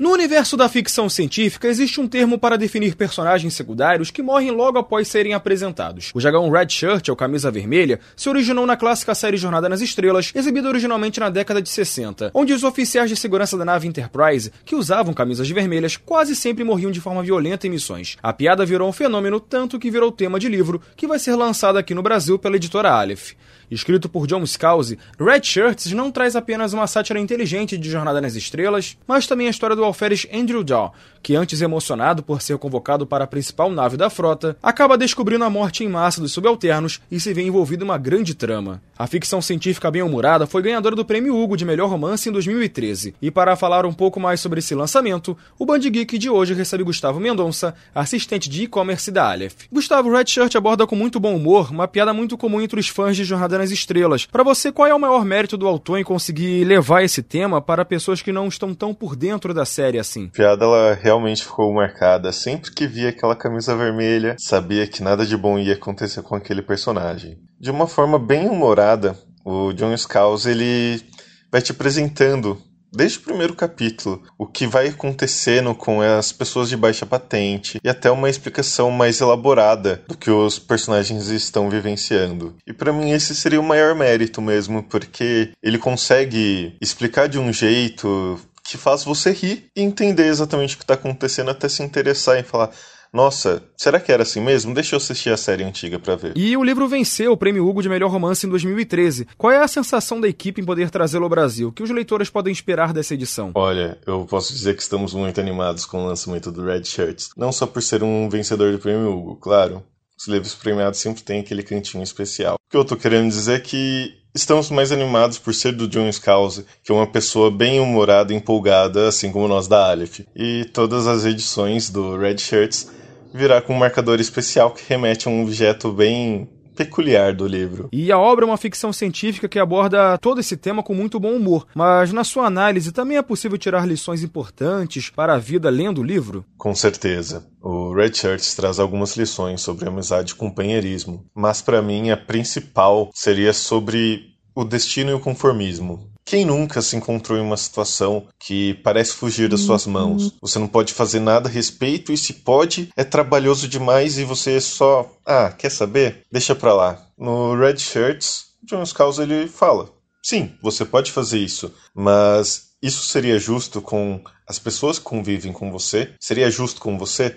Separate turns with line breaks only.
No universo da ficção científica, existe um termo para definir personagens secundários que morrem logo após serem apresentados. O Jagão Red Shirt, ou Camisa Vermelha, se originou na clássica série Jornada nas Estrelas, exibida originalmente na década de 60, onde os oficiais de segurança da nave Enterprise, que usavam camisas vermelhas, quase sempre morriam de forma violenta em missões. A piada virou um fenômeno tanto que virou tema de livro, que vai ser lançado aqui no Brasil pela editora Aleph. Escrito por John Scalzi, Red Shirts não traz apenas uma sátira inteligente de Jornada nas Estrelas, mas também a história do alferes Andrew Daw, que antes emocionado por ser convocado para a principal nave da frota, acaba descobrindo a morte em massa dos subalternos e se vê envolvido em uma grande trama. A ficção científica bem-humorada foi ganhadora do Prêmio Hugo de Melhor Romance em 2013. E para falar um pouco mais sobre esse lançamento, o Band Geek de hoje recebe Gustavo Mendonça, assistente de e-commerce da Aleph. Gustavo, Red Shirt aborda com muito bom humor uma piada muito comum entre os fãs de Jornada nas Estrelas. Para você, qual é o maior mérito do autor em conseguir levar esse tema para pessoas que não estão tão por dentro da série assim?
A piada ela realmente ficou marcada. Sempre que via aquela camisa vermelha, sabia que nada de bom ia acontecer com aquele personagem. De uma forma bem humorada, o John Scouse ele vai te apresentando desde o primeiro capítulo, o que vai acontecendo com as pessoas de baixa patente e até uma explicação mais elaborada do que os personagens estão vivenciando. E para mim esse seria o maior mérito mesmo, porque ele consegue explicar de um jeito que faz você rir e entender exatamente o que está acontecendo até se interessar em falar nossa, será que era assim mesmo? Deixa eu assistir a série antiga para ver.
E o livro venceu o Prêmio Hugo de Melhor Romance em 2013. Qual é a sensação da equipe em poder trazê-lo ao Brasil? O que os leitores podem esperar dessa edição?
Olha, eu posso dizer que estamos muito animados com o lançamento do Red Shirts. Não só por ser um vencedor do Prêmio Hugo, claro. Os livros premiados sempre têm aquele cantinho especial. O que eu tô querendo dizer é que Estamos mais animados por ser do John Scouse, que é uma pessoa bem humorada e empolgada, assim como nós da Aleph. E todas as edições do Red Shirts virar com um marcador especial que remete a um objeto bem peculiar do livro.
E a obra é uma ficção científica que aborda todo esse tema com muito bom humor. Mas na sua análise também é possível tirar lições importantes para a vida lendo o livro?
Com certeza. O Red Shirts traz algumas lições sobre amizade e companheirismo, mas para mim a principal seria sobre o destino e o conformismo. Quem nunca se encontrou em uma situação que parece fugir das suas mãos? Você não pode fazer nada a respeito e se pode, é trabalhoso demais e você só, ah, quer saber? Deixa pra lá. No Red Shirts, John Scouse ele fala: "Sim, você pode fazer isso, mas isso seria justo com as pessoas que convivem com você? Seria justo com você?"